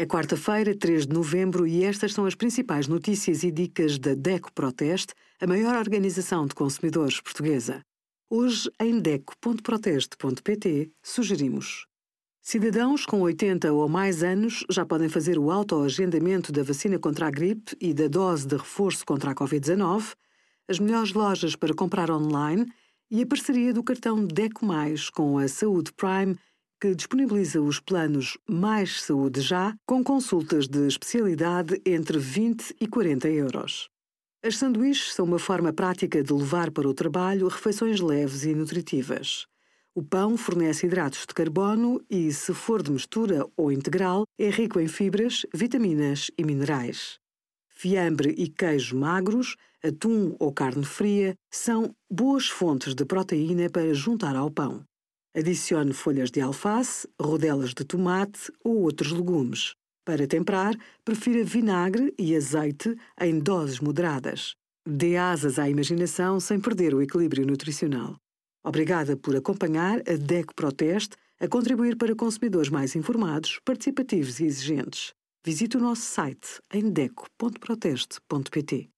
É quarta-feira, 3 de novembro, e estas são as principais notícias e dicas da DECO Proteste, a maior organização de consumidores portuguesa. Hoje, em DECO.proteste.pt, sugerimos. Cidadãos com 80 ou mais anos já podem fazer o autoagendamento da vacina contra a gripe e da dose de reforço contra a Covid-19, as melhores lojas para comprar online e a parceria do cartão DECO Mais com a Saúde Prime que disponibiliza os planos Mais Saúde Já, com consultas de especialidade entre 20 e 40 euros. As sanduíches são uma forma prática de levar para o trabalho refeições leves e nutritivas. O pão fornece hidratos de carbono e, se for de mistura ou integral, é rico em fibras, vitaminas e minerais. Fiambre e queijo magros, atum ou carne fria são boas fontes de proteína para juntar ao pão. Adicione folhas de alface, rodelas de tomate ou outros legumes. Para temperar, prefira vinagre e azeite em doses moderadas. Dê asas à imaginação sem perder o equilíbrio nutricional. Obrigada por acompanhar a DECO Proteste a contribuir para consumidores mais informados, participativos e exigentes. Visite o nosso site em deco.proteste.pt.